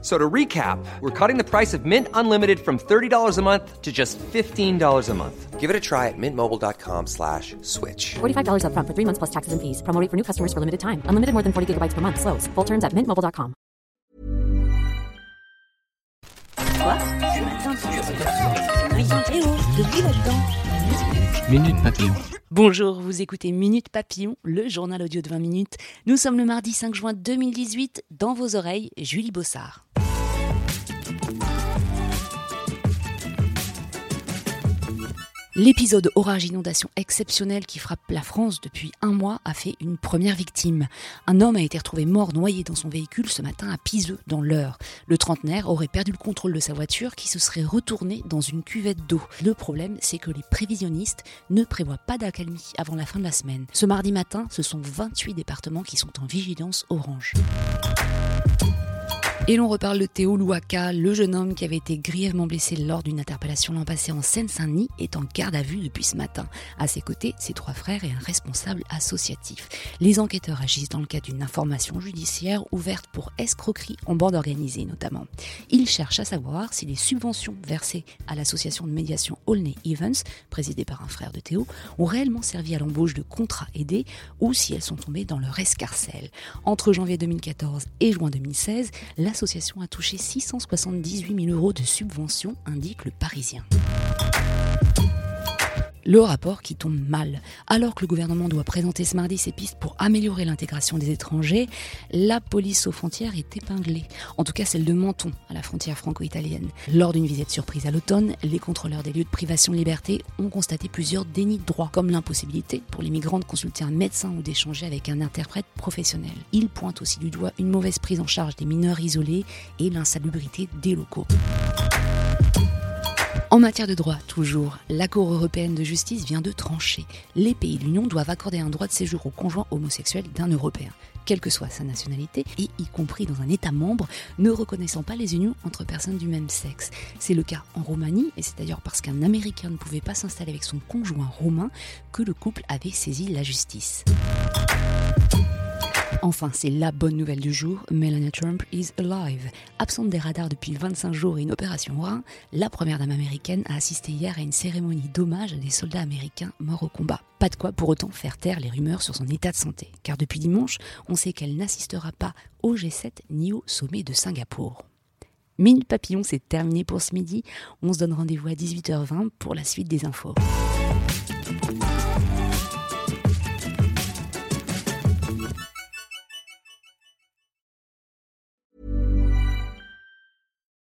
So to recap, we're cutting the price of Mint Unlimited from $30 a month to just $15 a month. Give it a try at mintmobile.com slash switch. $45 upfront for three months plus taxes and fees. Promo rate for new customers for limited time. Unlimited more than 40 gigabytes per month. Slows. Full terms at mintmobile.com. Minute Papillon. Bonjour, vous écoutez Minute Papillon, le journal audio de 20 minutes. Nous sommes le mardi 5 juin 2018. Dans vos oreilles, Julie Bossard. L'épisode orage-inondation exceptionnel qui frappe la France depuis un mois a fait une première victime. Un homme a été retrouvé mort noyé dans son véhicule ce matin à Piseux, dans l'Eure. Le trentenaire aurait perdu le contrôle de sa voiture qui se serait retournée dans une cuvette d'eau. Le problème, c'est que les prévisionnistes ne prévoient pas d'accalmie avant la fin de la semaine. Ce mardi matin, ce sont 28 départements qui sont en vigilance orange. Et l'on reparle de Théo Louaka, le jeune homme qui avait été grièvement blessé lors d'une interpellation l'an passé en Seine-Saint-Denis, est en garde à vue depuis ce matin. À ses côtés, ses trois frères et un responsable associatif. Les enquêteurs agissent dans le cadre d'une information judiciaire ouverte pour escroquerie en bande organisée notamment. Ils cherchent à savoir si les subventions versées à l'association de médiation Olney Evans, présidée par un frère de Théo, ont réellement servi à l'embauche de contrats aidés ou si elles sont tombées dans leur escarcelle. Entre janvier 2014 et juin 2016, la l'association a touché 678 000 euros de subventions, indique le Parisien. Le rapport qui tombe mal. Alors que le gouvernement doit présenter ce mardi ses pistes pour améliorer l'intégration des étrangers, la police aux frontières est épinglée. En tout cas, celle de Menton, à la frontière franco-italienne. Lors d'une visite surprise à l'automne, les contrôleurs des lieux de privation de liberté ont constaté plusieurs dénis de droits, comme l'impossibilité pour les migrants de consulter un médecin ou d'échanger avec un interprète professionnel. Ils pointent aussi du doigt une mauvaise prise en charge des mineurs isolés et l'insalubrité des locaux. En matière de droit, toujours, la Cour européenne de justice vient de trancher. Les pays de l'Union doivent accorder un droit de séjour au conjoint homosexuel d'un Européen, quelle que soit sa nationalité, et y compris dans un État membre ne reconnaissant pas les unions entre personnes du même sexe. C'est le cas en Roumanie, et c'est d'ailleurs parce qu'un Américain ne pouvait pas s'installer avec son conjoint roumain que le couple avait saisi la justice. Enfin, c'est la bonne nouvelle du jour, Melania Trump is alive. Absente des radars depuis 25 jours et une opération rein, la première dame américaine a assisté hier à une cérémonie d'hommage à des soldats américains morts au combat. Pas de quoi pour autant faire taire les rumeurs sur son état de santé, car depuis dimanche, on sait qu'elle n'assistera pas au G7 ni au sommet de Singapour. Minute Papillon, c'est terminé pour ce midi. On se donne rendez-vous à 18h20 pour la suite des infos.